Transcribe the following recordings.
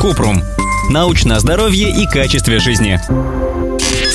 Купрум. Научное здоровье и качестве жизни.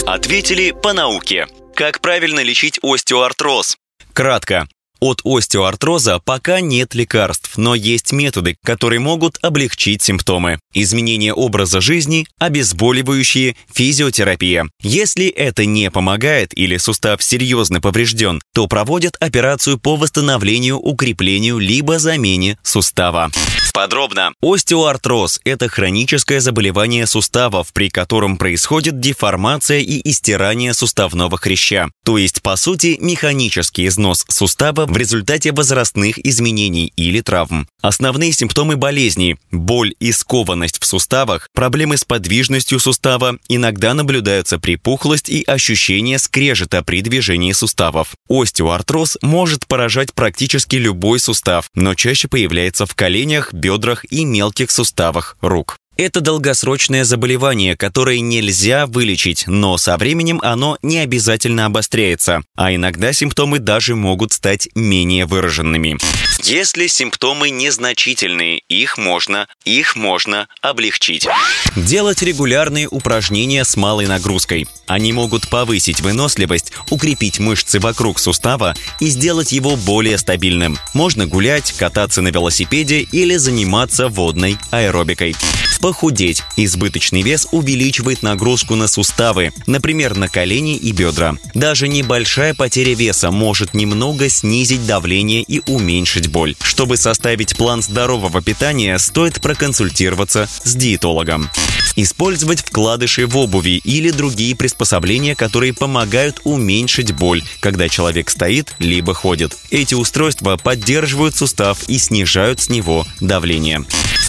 Ответили по науке. Как правильно лечить остеоартроз? Кратко. От остеоартроза пока нет лекарств, но есть методы, которые могут облегчить симптомы. Изменение образа жизни, обезболивающие, физиотерапия. Если это не помогает или сустав серьезно поврежден, то проводят операцию по восстановлению, укреплению либо замене сустава. Подробно. Остеоартроз – это хроническое заболевание суставов, при котором происходит деформация и истирание суставного хряща. То есть, по сути, механический износ сустава в результате возрастных изменений или травм. Основные симптомы болезни – боль и скованность в суставах, проблемы с подвижностью сустава, иногда наблюдаются припухлость и ощущение скрежета при движении суставов. Остеоартроз может поражать практически любой сустав, но чаще появляется в коленях, бедрах и мелких суставах рук. Это долгосрочное заболевание, которое нельзя вылечить, но со временем оно не обязательно обостряется, а иногда симптомы даже могут стать менее выраженными. Если симптомы незначительные, их можно, их можно облегчить. Делать регулярные упражнения с малой нагрузкой. Они могут повысить выносливость, укрепить мышцы вокруг сустава и сделать его более стабильным. Можно гулять, кататься на велосипеде или заниматься водной аэробикой. Похудеть. Избыточный вес увеличивает нагрузку на суставы, например, на колени и бедра. Даже небольшая потеря веса может немного снизить давление и уменьшить боль. Чтобы составить план здорового питания, стоит проконсультироваться с диетологом. Использовать вкладыши в обуви или другие приспособления, которые помогают уменьшить боль, когда человек стоит либо ходит. Эти устройства поддерживают сустав и снижают с него давление.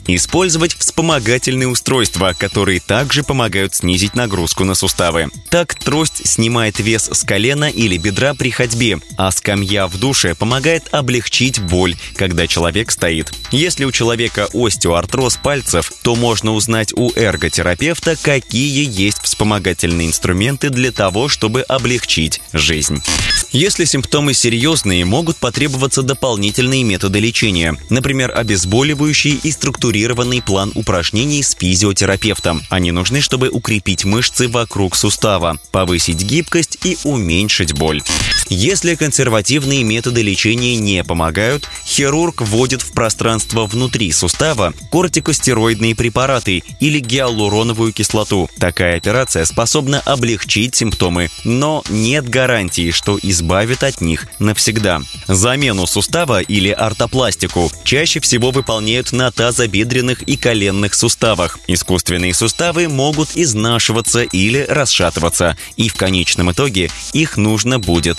Использовать вспомогательные устройства, которые также помогают снизить нагрузку на суставы. Так, трость снимает вес с колена или бедра при ходьбе, а скамья в душе помогает облегчить боль, когда человек стоит. Если у человека остеоартроз пальцев, то можно узнать у эрготерапевта, какие есть вспомогательные инструменты для того, чтобы облегчить жизнь. Если симптомы серьезные, могут потребоваться дополнительные методы лечения, например, обезболивающие и структурированный план упражнений с физиотерапевтом. Они нужны, чтобы укрепить мышцы вокруг сустава, повысить гибкость и уменьшить боль. Если консервативные методы лечения не помогают, хирург вводит в пространство внутри сустава кортикостероидные препараты или гиалуроновую кислоту. Такая операция способна облегчить симптомы, но нет гарантии, что избавит от них навсегда. Замену сустава или ортопластику чаще всего выполняют на тазобедренных и коленных суставах. Искусственные суставы могут изнашиваться или расшатываться, и в конечном итоге их нужно будет